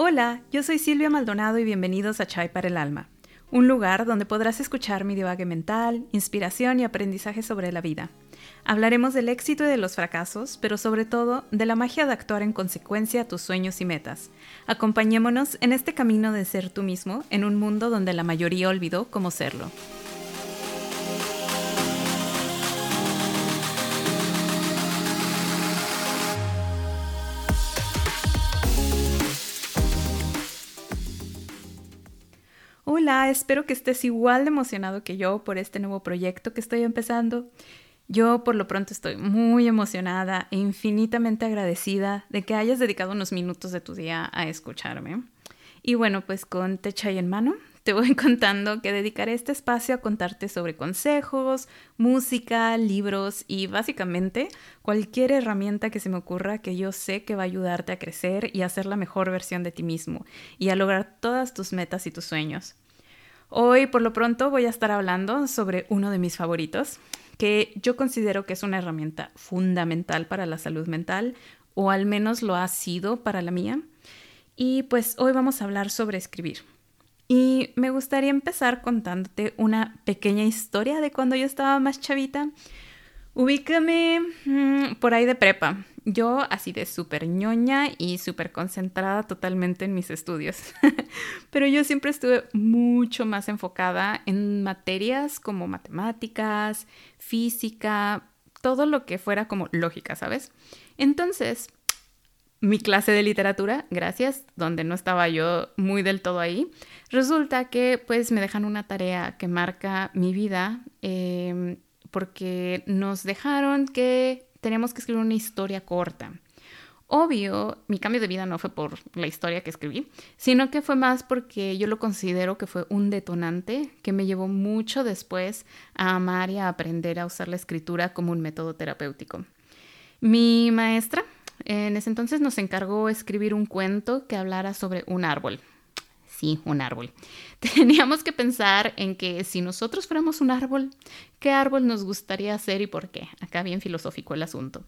Hola, yo soy Silvia Maldonado y bienvenidos a Chai para el Alma, un lugar donde podrás escuchar mi divague mental, inspiración y aprendizaje sobre la vida. Hablaremos del éxito y de los fracasos, pero sobre todo de la magia de actuar en consecuencia a tus sueños y metas. Acompañémonos en este camino de ser tú mismo en un mundo donde la mayoría olvidó cómo serlo. Hola, espero que estés igual emocionado que yo por este nuevo proyecto que estoy empezando. Yo por lo pronto estoy muy emocionada e infinitamente agradecida de que hayas dedicado unos minutos de tu día a escucharme. Y bueno, pues con Techa y en mano, te voy contando que dedicaré este espacio a contarte sobre consejos, música, libros y básicamente cualquier herramienta que se me ocurra que yo sé que va a ayudarte a crecer y a ser la mejor versión de ti mismo y a lograr todas tus metas y tus sueños. Hoy por lo pronto voy a estar hablando sobre uno de mis favoritos, que yo considero que es una herramienta fundamental para la salud mental, o al menos lo ha sido para la mía. Y pues hoy vamos a hablar sobre escribir. Y me gustaría empezar contándote una pequeña historia de cuando yo estaba más chavita. Ubícame mm, por ahí de prepa. Yo así de súper ñoña y súper concentrada totalmente en mis estudios. Pero yo siempre estuve mucho más enfocada en materias como matemáticas, física, todo lo que fuera como lógica, ¿sabes? Entonces, mi clase de literatura, gracias, donde no estaba yo muy del todo ahí, resulta que pues me dejan una tarea que marca mi vida em, porque nos dejaron que teníamos que escribir una historia corta. Obvio, mi cambio de vida no fue por la historia que escribí, sino que fue más porque yo lo considero que fue un detonante que me llevó mucho después a amar y a aprender a usar la escritura como un método terapéutico. Mi maestra en ese entonces nos encargó escribir un cuento que hablara sobre un árbol. Sí, un árbol. Teníamos que pensar en que si nosotros fuéramos un árbol, ¿qué árbol nos gustaría ser y por qué? Acá bien filosófico el asunto.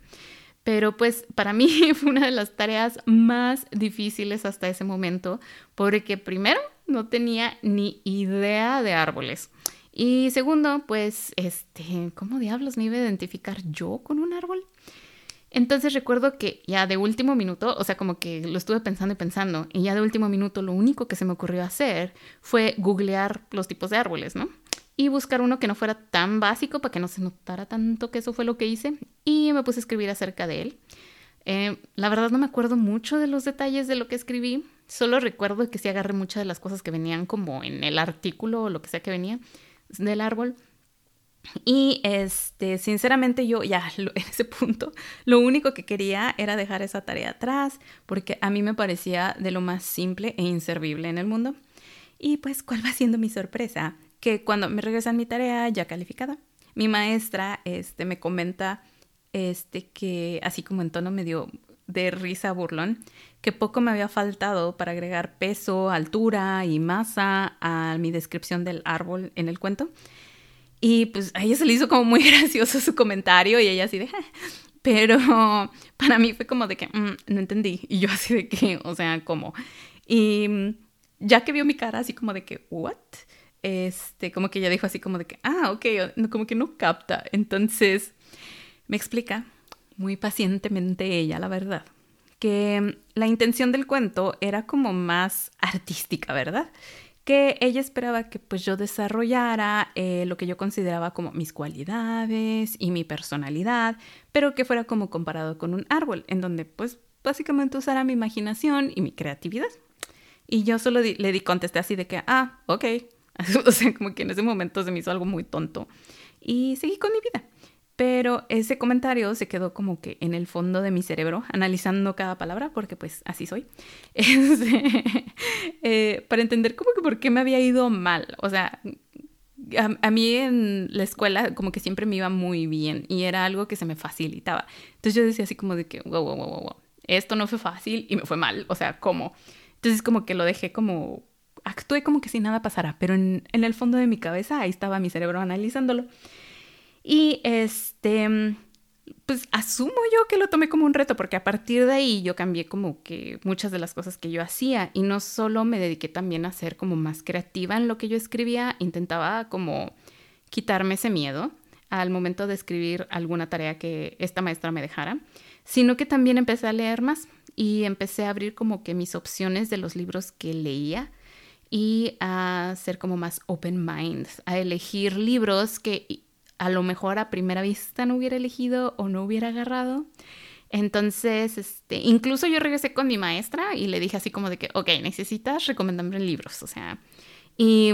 Pero pues para mí fue una de las tareas más difíciles hasta ese momento, porque primero no tenía ni idea de árboles. Y segundo, pues, este, ¿cómo diablos me iba a identificar yo con un árbol? Entonces recuerdo que ya de último minuto, o sea, como que lo estuve pensando y pensando, y ya de último minuto lo único que se me ocurrió hacer fue googlear los tipos de árboles, ¿no? Y buscar uno que no fuera tan básico para que no se notara tanto que eso fue lo que hice, y me puse a escribir acerca de él. Eh, la verdad no me acuerdo mucho de los detalles de lo que escribí, solo recuerdo que sí agarré muchas de las cosas que venían como en el artículo o lo que sea que venía del árbol y este, sinceramente yo ya en ese punto lo único que quería era dejar esa tarea atrás porque a mí me parecía de lo más simple e inservible en el mundo. Y pues, ¿cuál va siendo mi sorpresa? Que cuando me regresan mi tarea ya calificada, mi maestra este, me comenta este, que así como en tono medio de risa burlón, que poco me había faltado para agregar peso, altura y masa a mi descripción del árbol en el cuento y pues a ella se le hizo como muy gracioso su comentario y ella así de... Pero para mí fue como de que mm, no entendí. Y yo así de que, o sea, ¿cómo? Y mm, ya que vio mi cara así como de que, ¿what? Este, como que ella dijo así como de que, ah, ok, como que no capta. Entonces me explica muy pacientemente ella, la verdad, que mm, la intención del cuento era como más artística, ¿verdad? Que ella esperaba que pues yo desarrollara eh, lo que yo consideraba como mis cualidades y mi personalidad, pero que fuera como comparado con un árbol, en donde pues básicamente usara mi imaginación y mi creatividad. Y yo solo le di, contesté así de que, ah, ok. o sea, como que en ese momento se me hizo algo muy tonto. Y seguí con mi vida. Pero ese comentario se quedó como que en el fondo de mi cerebro, analizando cada palabra, porque pues así soy, este, eh, para entender como que por qué me había ido mal. O sea, a, mí en la escuela como que siempre me iba muy bien y era algo que se me facilitaba. Entonces yo decía así como de que, wow, wow, wow, wow, esto no fue fácil y me fue mal. O sea, ¿cómo? Entonces como que lo dejé como, actué como que si nada pasara, pero en, en el fondo de mi cabeza ahí estaba mi cerebro analizándolo. Y este, pues asumo yo que lo tomé como un reto, porque a partir de ahí yo cambié como que muchas de las cosas que yo hacía. Y no solo me dediqué también a ser como más creativa en lo que yo escribía, intentaba como quitarme ese miedo al momento de escribir alguna tarea que esta maestra me dejara, sino que también empecé a leer más y empecé a abrir como que mis opciones de los libros que leía y a ser como más open mind, a elegir libros que a lo mejor a primera vista no hubiera elegido o no hubiera agarrado. Entonces, este, incluso yo regresé con mi maestra y le dije así como de que, ok, necesitas recomendarme libros, o sea, y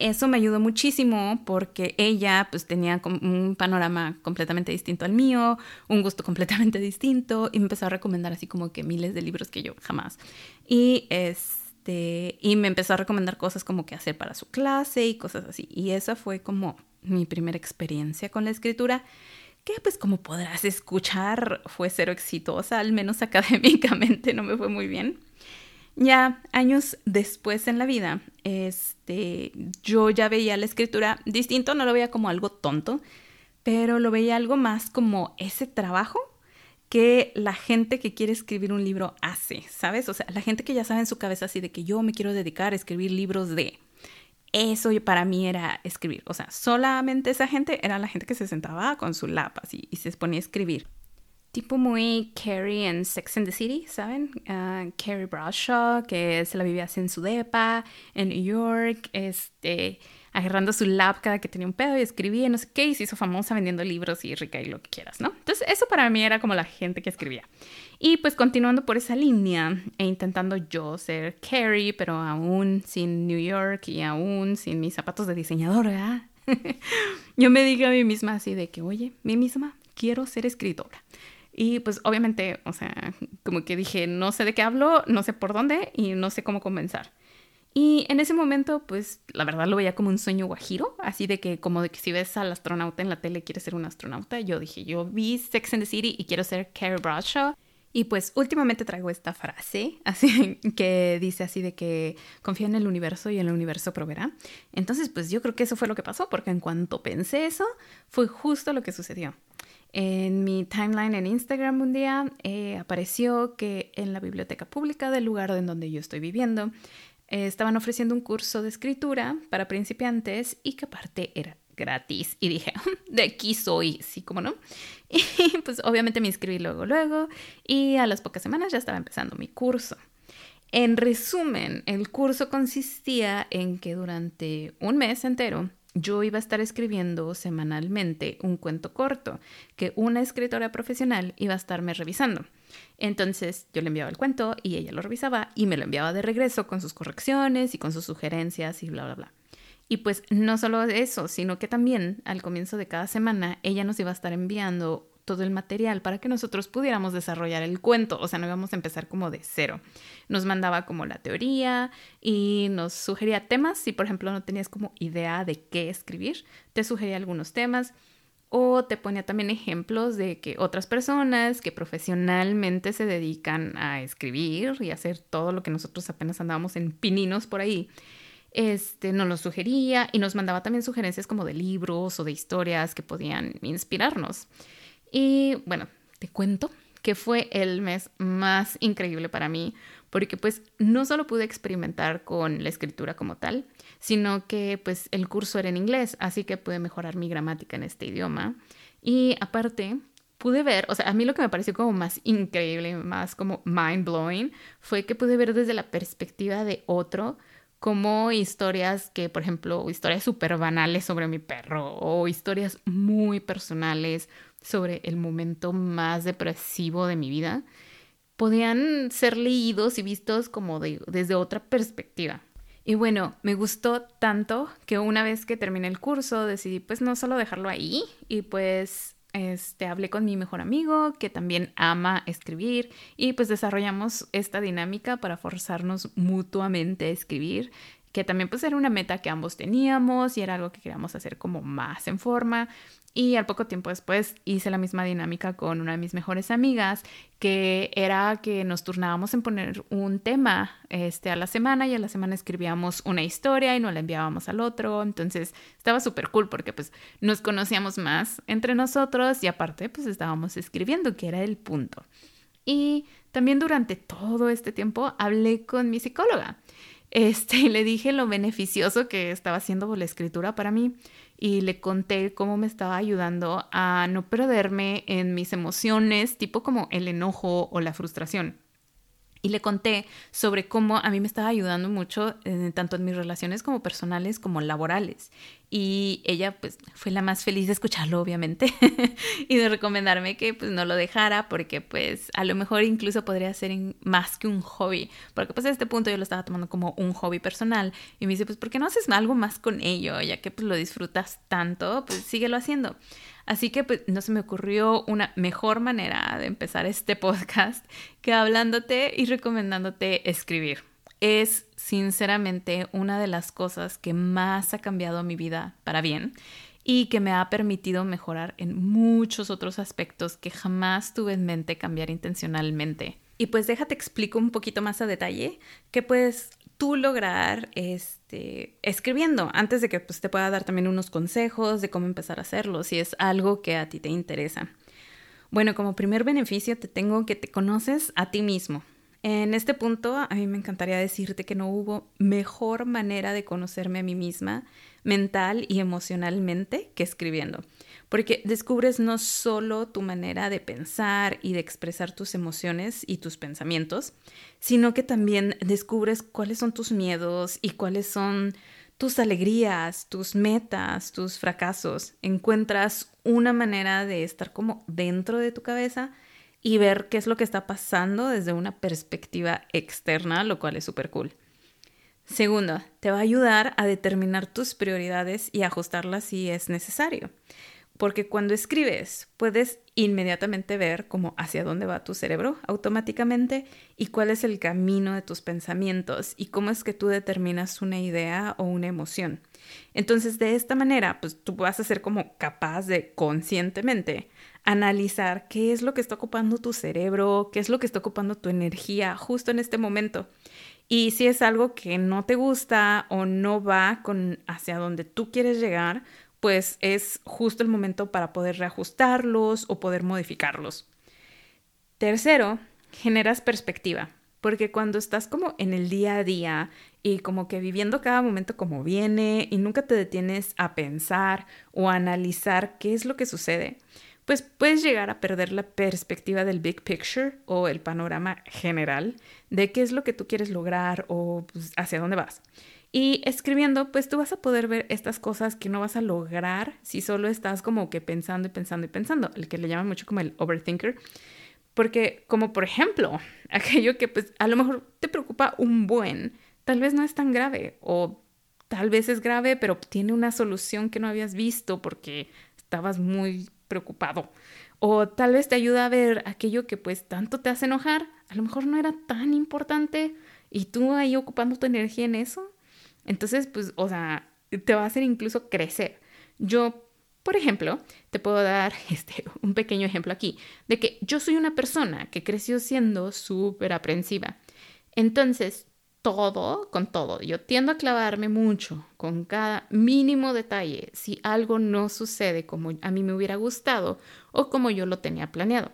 eso me ayudó muchísimo porque ella pues tenía un panorama completamente distinto al mío, un gusto completamente distinto y me empezó a recomendar así como que miles de libros que yo jamás. Y este y me empezó a recomendar cosas como que hacer para su clase y cosas así. Y esa fue como mi primera experiencia con la escritura, que pues como podrás escuchar fue cero exitosa, al menos académicamente no me fue muy bien. Ya años después en la vida, este, yo ya veía la escritura distinto, no lo veía como algo tonto, pero lo veía algo más como ese trabajo que la gente que quiere escribir un libro hace, ¿sabes? O sea, la gente que ya sabe en su cabeza así de que yo me quiero dedicar a escribir libros de eso para mí era escribir. O sea, solamente esa gente era la gente que se sentaba con su lápiz y, se ponía a escribir. Tipo muy Carrie en Sex and the City, ¿saben? Uh, Carrie Bradshaw, que se la vivía así en su depa, en New York, este, agarrando su lap cada que tenía un pedo y escribía, no sé qué, y se hizo famosa vendiendo libros y rica y lo que quieras, ¿no? Entonces, eso para mí era como la gente que escribía. Y pues continuando por esa línea e intentando yo ser Carrie, pero aún sin New York y aún sin mis zapatos de diseñadora, yo me digo a mí misma así de que, oye, mí misma quiero ser escritora. Y pues obviamente, o sea, como que dije, no sé de qué hablo, no sé por dónde y no sé cómo comenzar. Y en ese momento, pues la verdad lo veía como un sueño guajiro, así de que como de que si ves al astronauta en la tele quieres ser un astronauta, yo dije, yo vi Sex and the City y quiero ser Carrie Bradshaw y pues últimamente traigo esta frase, así que dice así de que confía en el universo y el universo proveerá. Entonces, pues yo creo que eso fue lo que pasó, porque en cuanto pensé eso, fue justo lo que sucedió. En mi timeline en Instagram un día eh, apareció que en la biblioteca pública del lugar en donde yo estoy viviendo eh, estaban ofreciendo un curso de escritura para principiantes y que aparte era gratis. Y dije, de aquí soy, sí, como no. Y pues obviamente me inscribí luego, luego, y a las pocas semanas ya estaba empezando mi curso. En resumen, el curso consistía en que durante un mes entero yo iba a estar escribiendo semanalmente un cuento corto que una escritora profesional iba a estarme revisando. Entonces yo le enviaba el cuento y ella lo revisaba y me lo enviaba de regreso con sus correcciones y con sus sugerencias y bla, bla, bla. Y pues no solo eso, sino que también al comienzo de cada semana ella nos iba a estar enviando todo el material para que nosotros pudiéramos desarrollar el cuento, o sea, no íbamos a empezar como de cero. Nos mandaba como la teoría y nos sugería temas, si por ejemplo no tenías como idea de qué escribir, te sugería algunos temas o te ponía también ejemplos de que otras personas que profesionalmente se dedican a escribir y hacer todo lo que nosotros apenas andábamos en pininos por ahí, este, nos lo sugería y nos mandaba también sugerencias como de libros o de historias que podían inspirarnos. Y bueno, te cuento que fue el mes más increíble para mí, porque pues no solo pude experimentar con la escritura como tal, sino que pues el curso era en inglés, así que pude mejorar mi gramática en este idioma. Y aparte, pude ver, o sea, a mí lo que me pareció como más increíble, más como mind blowing, fue que pude ver desde la perspectiva de otro como historias que, por ejemplo, historias súper banales sobre mi perro o historias muy personales sobre el momento más depresivo de mi vida, podían ser leídos y vistos como desde otra perspectiva. Y bueno, me gustó tanto que una vez que terminé el curso decidí pues no solo dejarlo ahí y pues este, hablé con mi mejor amigo que también ama escribir y pues desarrollamos esta dinámica para forzarnos mutuamente a escribir que también pues era una meta que ambos teníamos y era algo que queríamos hacer como más en forma Y al poco tiempo después hice la misma dinámica con una de mis mejores amigas, que era que nos turnábamos en poner un tema este, a la semana y a la semana escribíamos una historia y nos la enviábamos al otro. Entonces estaba súper cool porque pues nos conocíamos más entre nosotros y aparte pues estábamos escribiendo, que era el punto. Y también durante todo este tiempo hablé con mi psicóloga. Este, le dije lo beneficioso que estaba haciendo la escritura para mí y le conté cómo me estaba ayudando a no perderme en mis emociones, tipo como el enojo o la frustración y le conté sobre cómo a mí me estaba ayudando mucho eh, tanto en mis relaciones como personales como laborales. Y ella pues fue la más feliz de escucharlo obviamente y de recomendarme que pues no lo dejara porque pues a lo mejor incluso podría ser más que un hobby, porque pues a este punto yo lo estaba tomando como un hobby personal y me dice pues ¿por qué no haces algo más con ello? Ya que pues lo disfrutas tanto, pues síguelo haciendo. Así que pues, no se me ocurrió una mejor manera de empezar este podcast que hablándote y recomendándote escribir. Es sinceramente una de las cosas que más ha cambiado mi vida para bien y que me ha permitido mejorar en muchos otros aspectos que jamás tuve en mente cambiar intencionalmente. Y pues déjate explico un poquito más a detalle qué puedes tú lograr este, escribiendo antes de que pues, te pueda dar también unos consejos de cómo empezar a hacerlo si es algo que a ti te interesa. Bueno, como primer beneficio te tengo que te conoces a ti mismo. En este punto a mí me encantaría decirte que no hubo mejor manera de conocerme a mí misma mental y emocionalmente que escribiendo porque descubres no solo tu manera de pensar y de expresar tus emociones y tus pensamientos, sino que también descubres cuáles son tus miedos y cuáles son tus alegrías, tus metas, tus fracasos. Encuentras una manera de estar como dentro de tu cabeza y ver qué es lo que está pasando desde una perspectiva externa, lo cual es súper cool. Segundo, te va a ayudar a determinar tus prioridades y ajustarlas si es necesario porque cuando escribes puedes inmediatamente ver cómo hacia dónde va tu cerebro automáticamente y cuál es el camino de tus pensamientos y cómo es que tú determinas una idea o una emoción. Entonces, de esta manera, pues tú vas a ser como capaz de conscientemente analizar qué es lo que está ocupando tu cerebro, qué es lo que está ocupando tu energía justo en este momento. Y si es algo que no te gusta o no va con hacia donde tú quieres llegar, pues es justo el momento para poder reajustarlos o poder modificarlos. Tercero, generas perspectiva, porque cuando estás como en el día a día y como que viviendo cada momento como viene y nunca te detienes a pensar o analizar qué es lo que sucede, pues puedes llegar a perder la perspectiva del big picture o el panorama general de qué es lo que tú quieres lograr o pues, hacia dónde vas. Y escribiendo, pues tú vas a poder ver estas cosas que no vas a lograr si solo estás como que pensando y pensando y pensando, el que le llaman mucho como el overthinker. Porque como por ejemplo, aquello que pues a lo mejor te preocupa un buen, tal vez no es tan grave o tal vez es grave, pero tiene una solución que no habías visto porque estabas muy preocupado. O tal vez te ayuda a ver aquello que pues tanto te hace enojar, a lo mejor no era tan importante y tú ahí ocupando tu energía en eso entonces, pues, o sea, te va a hacer incluso crecer. Yo, por ejemplo, te puedo dar este, un pequeño ejemplo aquí, de que yo soy una persona que creció siendo súper aprensiva. Entonces, todo, con todo, yo tiendo a clavarme mucho con cada mínimo detalle si algo no sucede como a mí me hubiera gustado o como yo lo tenía planeado.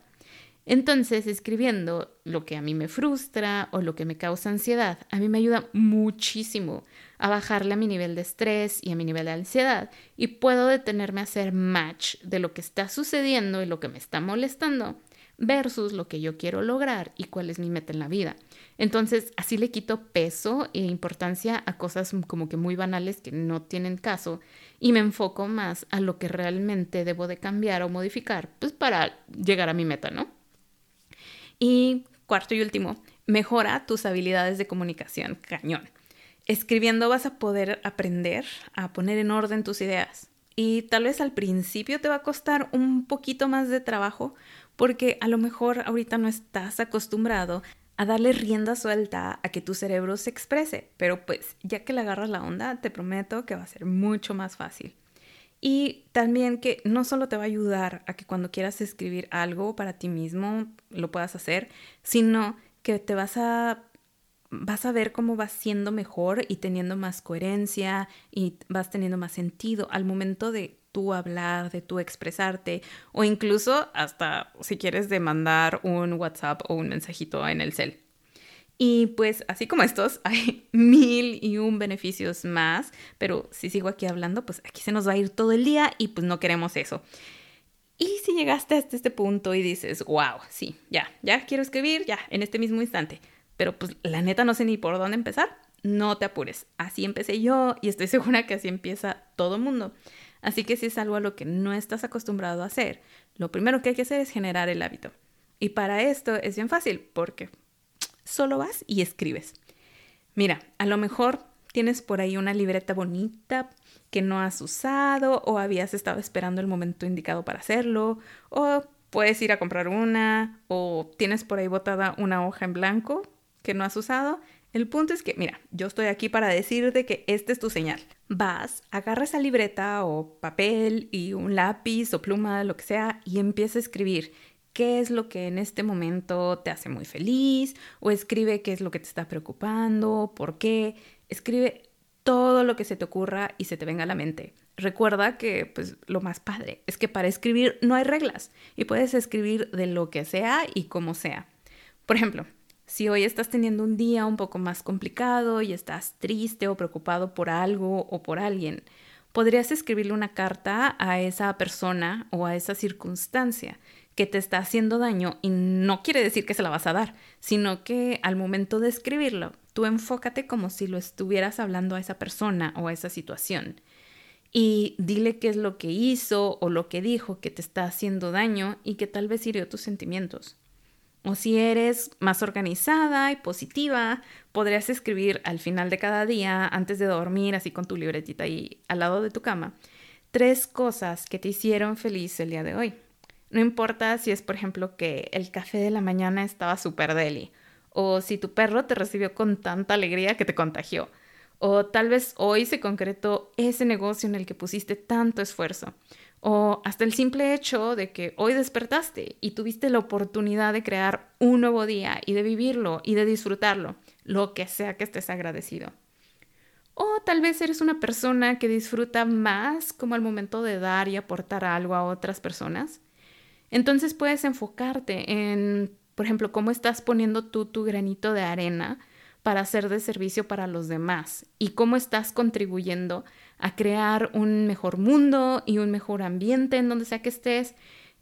Entonces, escribiendo lo que a mí me frustra o lo que me causa ansiedad, a mí me ayuda muchísimo a bajarle a mi nivel de estrés y a mi nivel de ansiedad y puedo detenerme a hacer match de lo que está sucediendo y lo que me está molestando versus lo que yo quiero lograr y cuál es mi meta en la vida. Entonces, así le quito peso e importancia a cosas como que muy banales que no tienen caso y me enfoco más a lo que realmente debo de cambiar o modificar, pues para llegar a mi meta, ¿no? Y cuarto y último, mejora tus habilidades de comunicación, cañón. Escribiendo vas a poder aprender a poner en orden tus ideas. Y tal vez al principio te va a costar un poquito más de trabajo porque a lo mejor ahorita no estás acostumbrado a darle rienda suelta a que tu cerebro se exprese, pero pues ya que le agarras la onda, te prometo que va a ser mucho más fácil. Y también que no solo te va a ayudar a que cuando quieras escribir algo para ti mismo lo puedas hacer, sino que te vas a vas a ver cómo vas siendo mejor y teniendo más coherencia y vas teniendo más sentido al momento de tú hablar, de tú expresarte o incluso hasta si quieres de mandar un WhatsApp o un mensajito en el cel. Y pues así como estos, hay mil y un beneficios más, pero si sigo aquí hablando, pues aquí se nos va a ir todo el día y pues no queremos eso. Y si llegaste hasta este punto y dices, wow, sí, ya, ya quiero escribir, ya, en este mismo instante, pero pues la neta no sé ni por dónde empezar, no te apures. Así empecé yo y estoy segura que así empieza todo mundo. Así que si es algo a lo que no estás acostumbrado a hacer, lo primero que hay que hacer es generar el hábito. Y para esto es bien fácil porque solo vas y escribes. Mira, a lo mejor tienes por ahí una libreta bonita que no has usado o habías estado esperando el momento indicado para hacerlo o puedes ir a comprar una o tienes por ahí botada una hoja en blanco que no has usado. El punto es que, mira, yo estoy aquí para decirte que esta es tu señal. Vas, agarra esa libreta o papel y un lápiz o pluma, lo que sea, y empieza a escribir qué es lo que en este momento te hace muy feliz, o escribe qué es lo que te está preocupando, por qué. Escribe todo lo que se te ocurra y se te venga a la mente. Recuerda que pues lo más padre es que para escribir no hay reglas y puedes escribir de lo que sea y como sea. Por ejemplo, si hoy estás teniendo un día un poco más complicado y estás triste o preocupado por algo o por alguien, podrías escribirle una carta a esa persona o a esa circunstancia que te está haciendo daño y no quiere decir que se la vas a dar, sino que al momento de escribirlo, tú enfócate como si lo estuvieras hablando a esa persona o a esa situación y dile qué es lo que hizo o lo que dijo que te está haciendo daño y que tal vez hirió tus sentimientos. O si eres más organizada y positiva, podrías escribir al final de cada día, antes de dormir, así con tu libretita ahí al lado de tu cama, tres cosas que te hicieron feliz el día de hoy. No importa si es, por ejemplo, que el café de la mañana estaba súper deli, o si tu perro te recibió con tanta alegría que te contagió, o tal vez hoy se concretó ese negocio en el que pusiste tanto esfuerzo, o hasta el simple hecho de que hoy despertaste y tuviste la oportunidad de crear un nuevo día y de vivirlo y de disfrutarlo, lo que sea que estés agradecido. O tal vez eres una persona que disfruta más como al momento de dar y aportar algo a otras personas. Entonces puedes enfocarte en, por ejemplo, cómo estás poniendo tú tu granito de arena para ser de servicio para los demás y cómo estás contribuyendo a crear un mejor mundo y un mejor ambiente en donde sea que estés.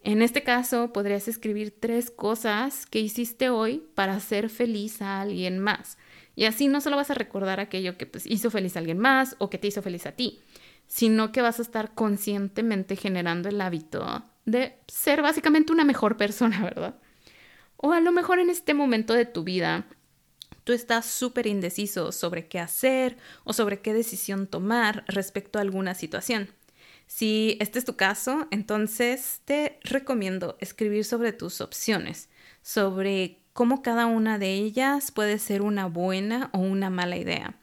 En este caso, podrías escribir tres cosas que hiciste hoy para hacer feliz a alguien más. Y así no solo vas a recordar aquello que pues, hizo feliz a alguien más o que te hizo feliz a ti, sino que vas a estar conscientemente generando el hábito de ser básicamente una mejor persona, ¿verdad? O a lo mejor en este momento de tu vida tú estás súper indeciso sobre qué hacer o sobre qué decisión tomar respecto a alguna situación. Si este es tu caso, entonces te recomiendo escribir sobre tus opciones, sobre cómo cada una de ellas puede ser una buena o una mala idea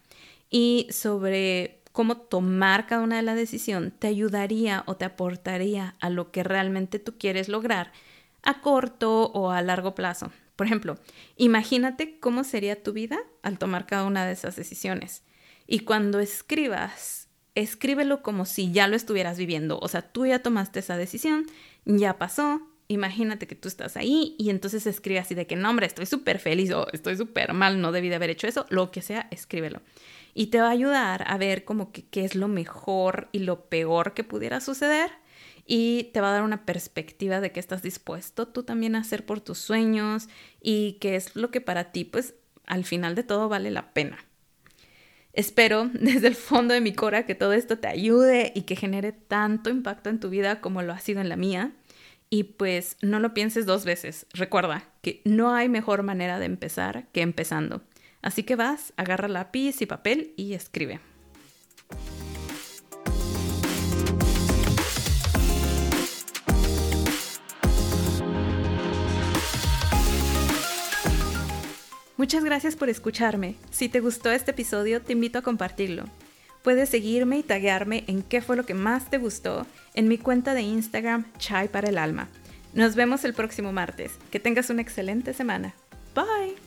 y sobre cómo tomar cada una de la decisión te ayudaría o te aportaría a lo que realmente tú quieres lograr a corto o a largo plazo. Por ejemplo, imagínate cómo sería tu vida al tomar cada una de esas decisiones. Y cuando escribas, escríbelo como si ya lo estuvieras viviendo. O sea, tú ya tomaste esa decisión, ya pasó. Imagínate que tú estás ahí y entonces escribe así de que no, hombre, estoy súper feliz o estoy súper mal, no debí de haber hecho eso, lo que sea, escríbelo. Y te va a ayudar a ver como que qué es lo mejor y lo peor que pudiera suceder y te va a dar una perspectiva de que estás dispuesto tú también a hacer por tus sueños y que es lo que para ti pues al final de todo vale la pena. Espero desde el fondo de mi cora que todo esto te ayude y que genere tanto impacto en tu vida como lo ha sido en la mía. Y pues no lo pienses dos veces. Recuerda que no hay mejor manera de empezar que empezando. Así que vas, agarra lápiz y papel y escribe. Muchas gracias por escucharme. Si te gustó este episodio, te invito a compartirlo. puedes seguirme y taguearme en qué fue lo que más te gustó en mi cuenta de Instagram Chai para el Alma. Nos vemos el próximo martes. Que tengas una excelente semana. Bye.